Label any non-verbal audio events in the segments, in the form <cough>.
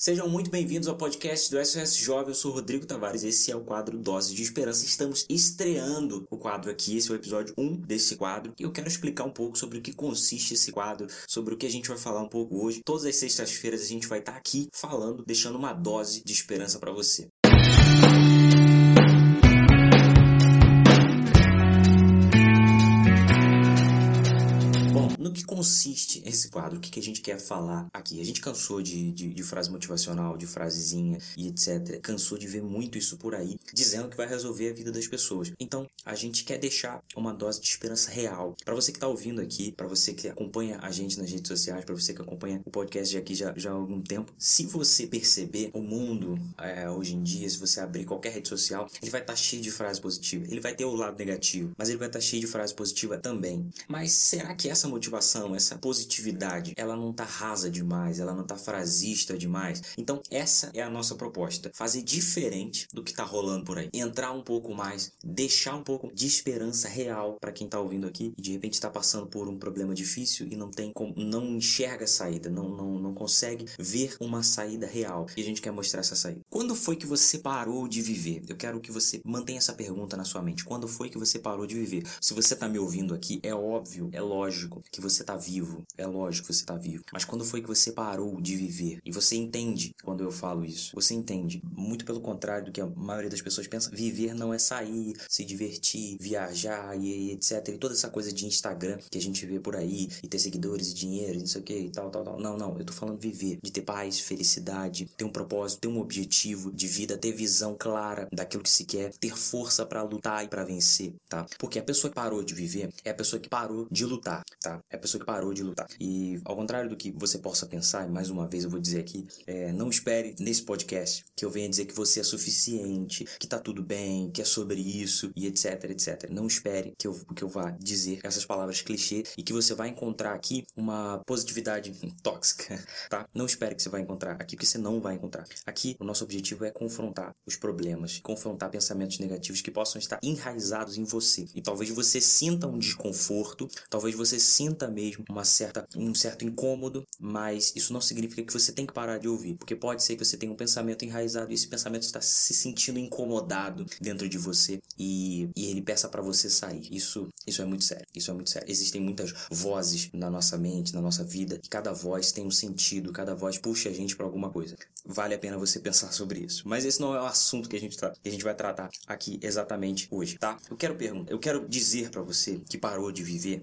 Sejam muito bem-vindos ao podcast do SOS Jovem. Eu sou Rodrigo Tavares. Esse é o quadro Dose de Esperança. Estamos estreando o quadro aqui. Esse é o episódio 1 desse quadro. E eu quero explicar um pouco sobre o que consiste esse quadro, sobre o que a gente vai falar um pouco hoje. Todas as sextas-feiras a gente vai estar aqui falando, deixando uma dose de esperança para você. No que consiste esse quadro? O que, que a gente quer falar aqui? A gente cansou de, de, de, frase motivacional, de frasezinha e etc. Cansou de ver muito isso por aí, dizendo que vai resolver a vida das pessoas. Então, a gente quer deixar uma dose de esperança real. Para você que está ouvindo aqui, para você que acompanha a gente nas redes sociais, para você que acompanha o podcast aqui já, já há algum tempo, se você perceber o mundo é, hoje em dia, se você abrir qualquer rede social, ele vai estar tá cheio de frase positiva. Ele vai ter o lado negativo, mas ele vai estar tá cheio de frase positiva também. Mas será que essa motivação, essa positividade, ela não tá rasa demais, ela não tá frasista demais? Então, essa é a nossa proposta. Fazer diferente do que tá rolando por aí. Entrar um pouco mais, deixar um pouco de esperança real para quem tá ouvindo aqui e de repente está passando por um problema difícil e não tem como, não enxerga a saída, não, não, não consegue ver uma saída real. E a gente quer mostrar essa saída. Quando foi que você parou de viver? Eu quero que você mantenha essa pergunta na sua mente. Quando foi que você parou de viver? Se você tá me ouvindo aqui, é óbvio, é lógico que você tá vivo. É lógico que você tá vivo. Mas quando foi que você parou de viver? E você entende quando eu falo isso. Você entende. Muito pelo contrário do que a maioria das pessoas pensa. Viver não é sair, se divertir, viajar e etc. E toda essa coisa de Instagram que a gente vê por aí. E ter seguidores e dinheiro e não sei o que e tal, tal, tal. Não, não. Eu tô falando viver. De ter paz, felicidade, ter um propósito, ter um objetivo de vida, ter visão clara daquilo que se quer, ter força para lutar e para vencer, tá? Porque a pessoa que parou de viver é a pessoa que parou de lutar, tá? É a pessoa que parou de lutar. E ao contrário do que você possa pensar, e mais uma vez eu vou dizer aqui, é, não espere nesse podcast que eu venha dizer que você é suficiente, que tá tudo bem, que é sobre isso e etc, etc. Não espere que eu, que eu vá dizer essas palavras clichê e que você vai encontrar aqui uma positividade <laughs> tóxica, tá? Não espere que você vai encontrar aqui, porque você não vai encontrar. Aqui, o nosso objetivo é confrontar os problemas, confrontar pensamentos negativos que possam estar enraizados em você. E talvez você sinta um desconforto, talvez você sinta mesmo uma certa, um certo incômodo, mas isso não significa que você tem que parar de ouvir, porque pode ser que você tenha um pensamento enraizado e esse pensamento está se sentindo incomodado dentro de você e, e ele peça para você sair. Isso, isso é muito sério. Isso é muito sério. Existem muitas vozes na nossa mente, na nossa vida, e cada voz tem um sentido, cada voz puxa a gente para alguma coisa. Vale a pena você <laughs> pensar sobre isso. Mas esse não é o assunto que a gente, que a gente vai tratar aqui exatamente hoje, tá? Eu quero perguntar, eu quero dizer para você que parou de viver,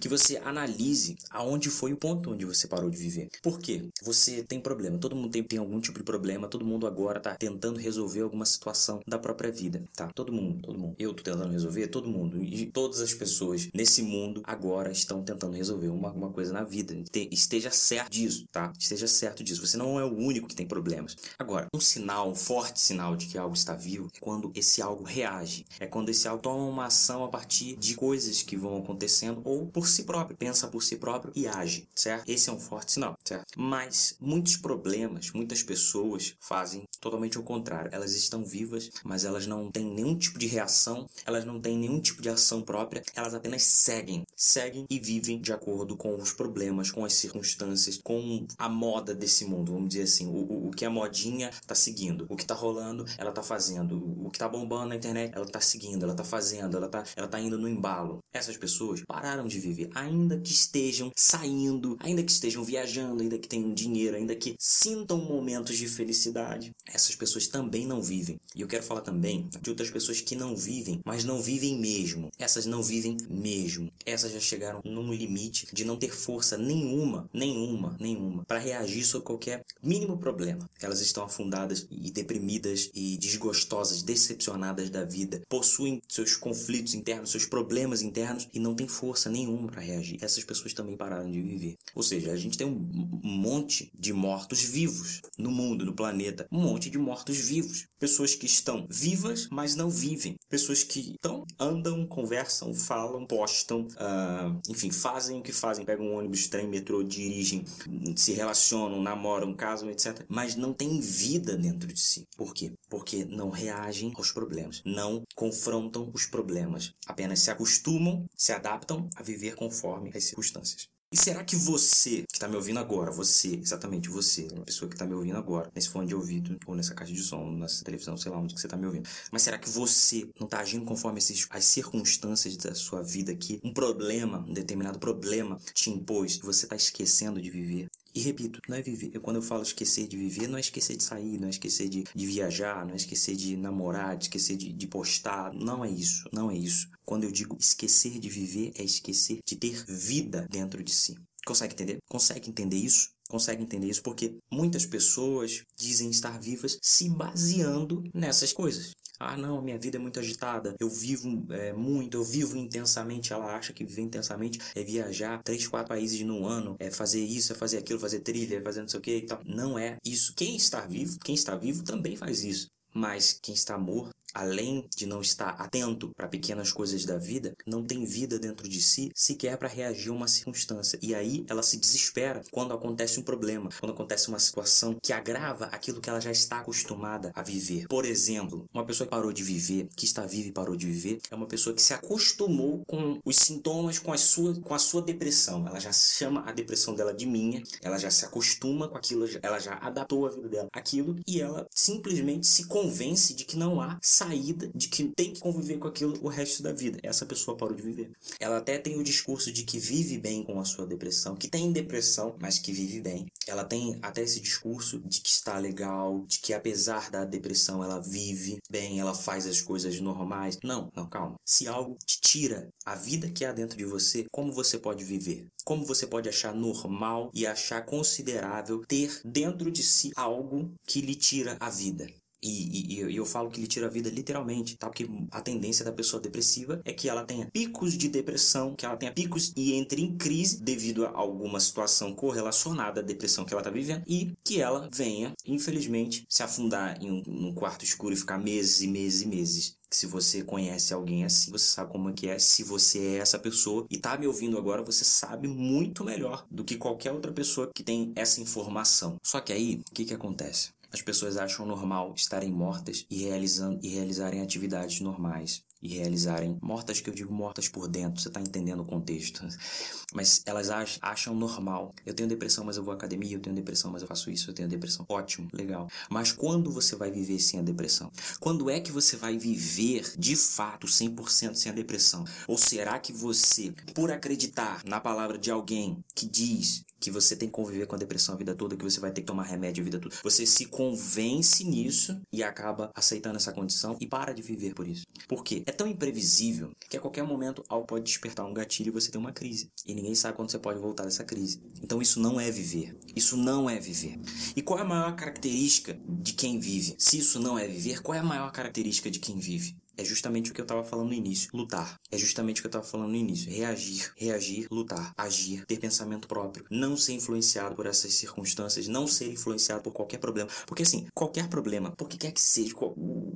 que você analise aonde foi o ponto onde você parou de viver. Por quê? Você tem problema, todo mundo tem, tem algum tipo de problema, todo mundo agora tá tentando resolver alguma situação da própria vida, tá? Todo mundo, todo mundo. Eu tô tentando resolver, todo mundo. E todas as pessoas nesse mundo agora estão tentando resolver uma, uma coisa na vida. esteja certo disso, tá? Esteja certo disso. Você não é o único que tem problemas. Agora, um sinal, um forte sinal de que algo está vivo é quando esse algo reage. É quando esse algo toma uma ação a partir de coisas que vão acontecendo ou por si próprio, pensa por si próprio e age, certo? Esse é um forte sinal, certo? Mas muitos problemas, muitas pessoas fazem totalmente o contrário. Elas estão vivas, mas elas não têm nenhum tipo de reação, elas não têm nenhum tipo de ação própria, elas apenas seguem, seguem e vivem de acordo com os problemas, com as circunstâncias, com a moda desse mundo, vamos dizer assim, o, o, o que a modinha tá seguindo, o que tá rolando, ela tá fazendo, o que tá bombando na internet, ela tá seguindo, ela tá fazendo, ela tá, ela tá indo no embalo. Essas pessoas pararam de viver, ainda que estejam saindo, ainda que estejam viajando, ainda que tenham dinheiro, ainda que sintam momentos de felicidade. Essas pessoas também não vivem. E eu quero falar também de outras pessoas que não vivem, mas não vivem mesmo. Essas não vivem mesmo. Essas já chegaram num limite de não ter força nenhuma, nenhuma, nenhuma, para reagir sobre qualquer mínimo problema. Elas estão afundadas e deprimidas e desgostosas, decepcionadas da vida, possuem seus conflitos internos, seus problemas internos e não têm força nenhuma para reagir. Essas pessoas também pararam de viver. Ou seja, a gente tem um monte de mortos vivos no mundo, no planeta. Um monte de mortos vivos. Pessoas que estão vivas, mas não vivem. Pessoas que estão, andam, conversam, falam, postam, uh, enfim, fazem o que fazem. Pegam um ônibus, trem, metrô, dirigem, se relacionam, namoram, casam, etc. Mas não têm vida dentro de si. Por quê? Porque não reagem aos problemas. Não confrontam os problemas. Apenas se acostumam, se adaptam a viver conforme as circunstâncias. E será que você, que tá me ouvindo agora, você, exatamente você, uma pessoa que tá me ouvindo agora, nesse fone de ouvido, ou nessa caixa de som, nessa televisão, sei lá onde que você tá me ouvindo, mas será que você não tá agindo conforme esses, as circunstâncias da sua vida aqui? Um problema, um determinado problema te impôs, você tá esquecendo de viver? E repito, não é viver. Eu, quando eu falo esquecer de viver, não é esquecer de sair, não é esquecer de, de viajar, não é esquecer de namorar, de esquecer de, de postar. Não é isso, não é isso. Quando eu digo esquecer de viver, é esquecer de ter vida dentro de si. Consegue entender? Consegue entender isso? Consegue entender isso? Porque muitas pessoas dizem estar vivas se baseando nessas coisas. Ah, não, minha vida é muito agitada, eu vivo é, muito, eu vivo intensamente. Ela acha que viver intensamente é viajar três, quatro países no ano, é fazer isso, é fazer aquilo, fazer trilha, é fazer não sei o que e tal. Não é isso. Quem está vivo, quem está vivo também faz isso. Mas quem está morto além de não estar atento para pequenas coisas da vida, não tem vida dentro de si sequer para reagir a uma circunstância. E aí ela se desespera quando acontece um problema, quando acontece uma situação que agrava aquilo que ela já está acostumada a viver. Por exemplo, uma pessoa que parou de viver, que está viva e parou de viver, é uma pessoa que se acostumou com os sintomas, com a sua, com a sua depressão. Ela já chama a depressão dela de minha, ela já se acostuma com aquilo, ela já adaptou a vida dela aquilo e ela simplesmente se convence de que não há saída de que tem que conviver com aquilo o resto da vida. Essa pessoa parou de viver. Ela até tem o discurso de que vive bem com a sua depressão, que tem depressão, mas que vive bem. Ela tem até esse discurso de que está legal, de que apesar da depressão ela vive bem, ela faz as coisas normais. Não, não, calma. Se algo te tira a vida que há dentro de você, como você pode viver? Como você pode achar normal e achar considerável ter dentro de si algo que lhe tira a vida? E, e, e, eu falo que ele tira a vida literalmente, tá? Porque a tendência da pessoa depressiva é que ela tenha picos de depressão, que ela tenha picos e entre em crise devido a alguma situação correlacionada à depressão que ela tá vivendo e que ela venha, infelizmente, se afundar em um, um quarto escuro e ficar meses e meses e meses se você conhece alguém assim, você sabe como é que é. Se você é essa pessoa e tá me ouvindo agora, você sabe muito melhor do que qualquer outra pessoa que tem essa informação. Só que aí, o que que acontece? As pessoas acham normal estarem mortas e, realizando, e realizarem atividades normais. E realizarem. Mortas que eu digo mortas por dentro, você está entendendo o contexto. <laughs> Mas elas acham normal. Eu tenho depressão, mas eu vou à academia. Eu tenho depressão, mas eu faço isso. Eu tenho depressão. Ótimo, legal. Mas quando você vai viver sem a depressão? Quando é que você vai viver de fato 100% sem a depressão? Ou será que você, por acreditar na palavra de alguém que diz que você tem que conviver com a depressão a vida toda, que você vai ter que tomar remédio a vida toda. Você se convence nisso e acaba aceitando essa condição e para de viver por isso. Por quê? É tão imprevisível que a qualquer momento algo pode despertar um gatilho e você tem uma crise. E ninguém sabe quando você pode voltar dessa crise. Então isso não é viver. Isso não é viver. E qual é a maior característica de quem vive? Se isso não é viver, qual é a maior característica de quem vive? É justamente o que eu estava falando no início. Lutar. É justamente o que eu estava falando no início. Reagir, reagir, lutar, agir, ter pensamento próprio, não ser influenciado por essas circunstâncias, não ser influenciado por qualquer problema. Porque assim, qualquer problema, por que quer que seja,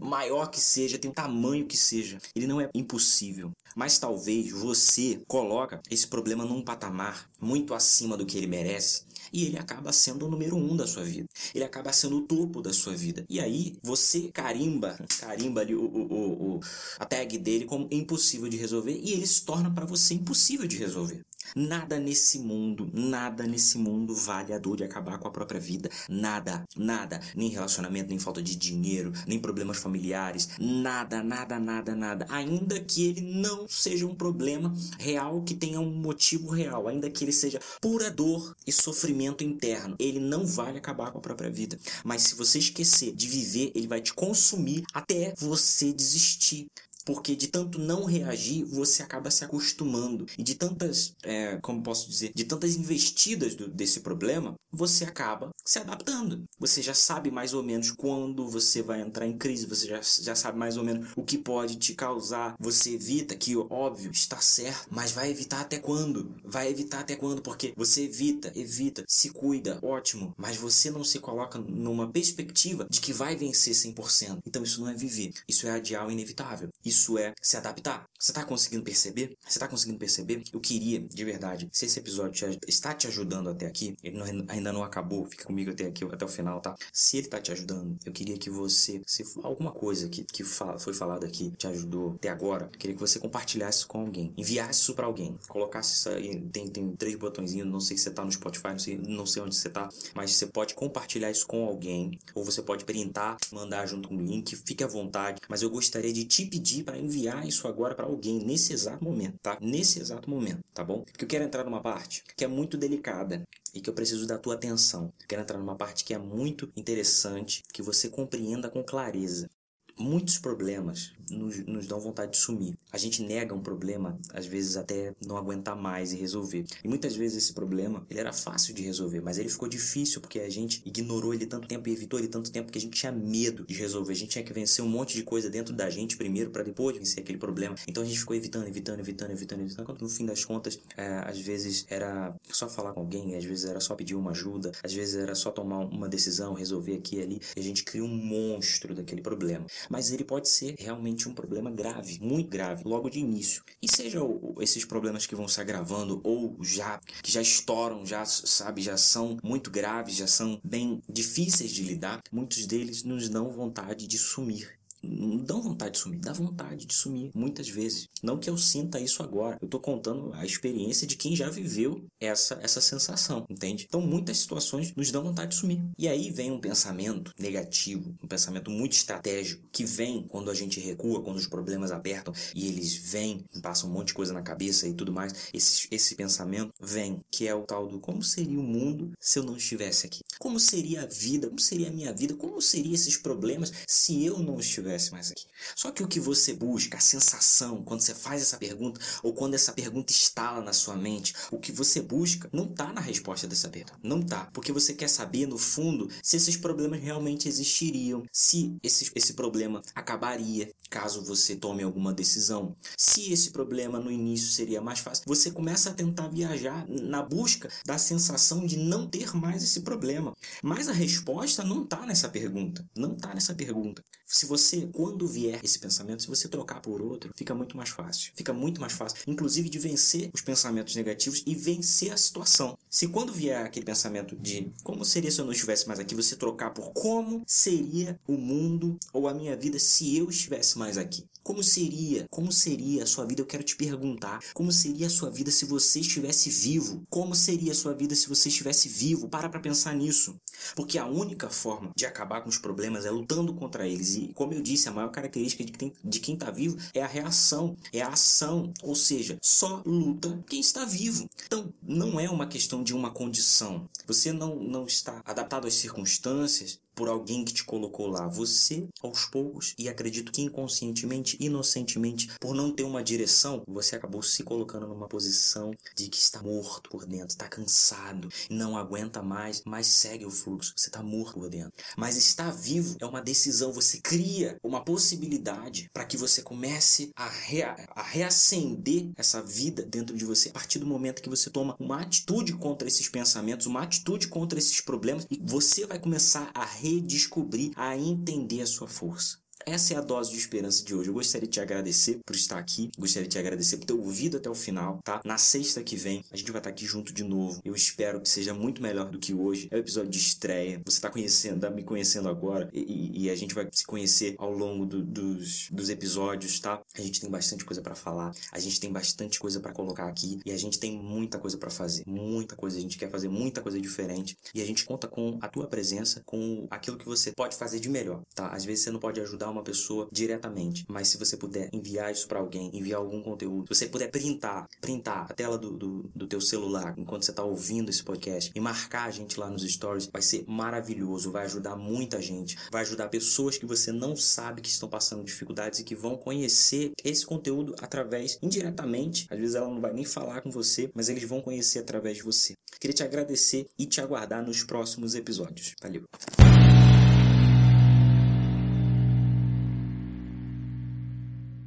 maior que seja, tem o tamanho que seja, ele não é impossível. Mas talvez você coloca esse problema num patamar muito acima do que ele merece e ele acaba sendo o número um da sua vida. Ele acaba sendo o topo da sua vida. E aí você carimba, carimba ali o, o, o, a tag dele como impossível de resolver e ele se torna para você impossível de resolver. Nada nesse mundo, nada nesse mundo vale a dor de acabar com a própria vida. Nada, nada. Nem relacionamento, nem falta de dinheiro, nem problemas familiares. Nada, nada, nada, nada. Ainda que ele não seja um problema real, que tenha um motivo real. Ainda que ele seja pura dor e sofrimento interno. Ele não vale acabar com a própria vida. Mas se você esquecer de viver, ele vai te consumir até você desistir porque de tanto não reagir, você acaba se acostumando. E de tantas, é, como posso dizer, de tantas investidas do, desse problema, você acaba se adaptando. Você já sabe mais ou menos quando você vai entrar em crise, você já, já sabe mais ou menos o que pode te causar. Você evita, que óbvio, está certo, mas vai evitar até quando? Vai evitar até quando? Porque você evita, evita, se cuida, ótimo, mas você não se coloca numa perspectiva de que vai vencer 100%. Então isso não é viver, isso é adiar o inevitável. Isso isso é se adaptar. Você tá conseguindo perceber? Você tá conseguindo perceber? Eu queria, de verdade, se esse episódio te, está te ajudando até aqui, ele não, ainda não acabou, fica comigo até aqui, até o final, tá? Se ele tá te ajudando, eu queria que você, se alguma coisa que, que fala, foi falado aqui te ajudou até agora, eu queria que você compartilhasse com alguém, enviasse isso para alguém, colocasse isso aí, tem, tem três botõezinhos, não sei se você tá no Spotify, não sei, não sei onde você tá, mas você pode compartilhar isso com alguém, ou você pode printar, mandar junto com o link, fique à vontade, mas eu gostaria de te pedir para enviar isso agora para alguém nesse exato momento, tá? Nesse exato momento, tá bom? Porque eu quero entrar numa parte que é muito delicada e que eu preciso da tua atenção. Eu quero entrar numa parte que é muito interessante, que você compreenda com clareza. Muitos problemas nos, nos dão vontade de sumir. A gente nega um problema, às vezes até não aguentar mais e resolver. E muitas vezes esse problema, ele era fácil de resolver, mas ele ficou difícil porque a gente ignorou ele tanto tempo e evitou ele tanto tempo que a gente tinha medo de resolver. A gente tinha que vencer um monte de coisa dentro da gente primeiro para depois vencer aquele problema. Então a gente ficou evitando, evitando, evitando, evitando, evitando. No fim das contas, é, às vezes era só falar com alguém, às vezes era só pedir uma ajuda, às vezes era só tomar uma decisão, resolver aqui e ali. E a gente cria um monstro daquele problema. Mas ele pode ser realmente um problema grave, muito grave, logo de início. E seja esses problemas que vão se agravando ou já que já estouram, já sabe, já são muito graves, já são bem difíceis de lidar, muitos deles nos dão vontade de sumir não dão vontade de sumir, dá vontade de sumir muitas vezes. Não que eu sinta isso agora, eu tô contando a experiência de quem já viveu essa essa sensação, entende? Então muitas situações nos dão vontade de sumir. E aí vem um pensamento negativo, um pensamento muito estratégico que vem quando a gente recua, quando os problemas apertam e eles vêm, passam um monte de coisa na cabeça e tudo mais. Esse esse pensamento vem, que é o tal do como seria o mundo se eu não estivesse aqui? Como seria a vida? Como seria a minha vida? Como seriam esses problemas se eu não estivesse mais aqui. Só que o que você busca, a sensação, quando você faz essa pergunta, ou quando essa pergunta instala na sua mente, o que você busca não está na resposta dessa pergunta. Não está. Porque você quer saber, no fundo, se esses problemas realmente existiriam, se esse, esse problema acabaria caso você tome alguma decisão. Se esse problema no início seria mais fácil, você começa a tentar viajar na busca da sensação de não ter mais esse problema. Mas a resposta não está nessa pergunta. Não está nessa pergunta. Se você, quando vier esse pensamento, se você trocar por outro, fica muito mais fácil. Fica muito mais fácil, inclusive de vencer os pensamentos negativos e vencer a situação. Se quando vier aquele pensamento de como seria se eu não estivesse mais aqui, você trocar por como seria o mundo ou a minha vida se eu estivesse mais aqui. Como seria? Como seria a sua vida? Eu quero te perguntar. Como seria a sua vida se você estivesse vivo? Como seria a sua vida se você estivesse vivo? Para para pensar nisso. Porque a única forma de acabar com os problemas é lutando contra eles. E, como eu disse, a maior característica de quem, de quem está vivo é a reação, é a ação. Ou seja, só luta quem está vivo. Então, não é uma questão de uma condição. Você não, não está adaptado às circunstâncias, por alguém que te colocou lá. Você, aos poucos, e acredito que inconscientemente, inocentemente, por não ter uma direção, você acabou se colocando numa posição de que está morto por dentro, está cansado, não aguenta mais, mas segue o fluxo. Você está morto por dentro. Mas estar vivo é uma decisão. Você cria uma possibilidade para que você comece a, rea a reacender essa vida dentro de você a partir do momento que você toma uma atitude contra esses pensamentos, uma atitude contra esses problemas e você vai começar a redescobrir, a entender a sua força. Essa é a dose de esperança de hoje. Eu gostaria de te agradecer por estar aqui, gostaria de te agradecer por ter ouvido até o final, tá? Na sexta que vem, a gente vai estar aqui junto de novo. Eu espero que seja muito melhor do que hoje. É o episódio de estreia. Você está conhecendo, tá me conhecendo agora e, e, a gente vai se conhecer ao longo do, dos, dos episódios, tá? A gente tem bastante coisa para falar, a gente tem bastante coisa para colocar aqui e a gente tem muita coisa para fazer, muita coisa. A gente quer fazer muita coisa diferente e a gente conta com a tua presença, com aquilo que você pode fazer de melhor, tá? Às vezes você não pode ajudar uma pessoa diretamente, mas se você puder enviar isso para alguém, enviar algum conteúdo, se você puder printar, printar a tela do, do, do teu celular enquanto você está ouvindo esse podcast e marcar a gente lá nos stories, vai ser maravilhoso, vai ajudar muita gente, vai ajudar pessoas que você não sabe que estão passando dificuldades e que vão conhecer esse conteúdo através, indiretamente, às vezes ela não vai nem falar com você, mas eles vão conhecer através de você. Queria te agradecer e te aguardar nos próximos episódios. Valeu!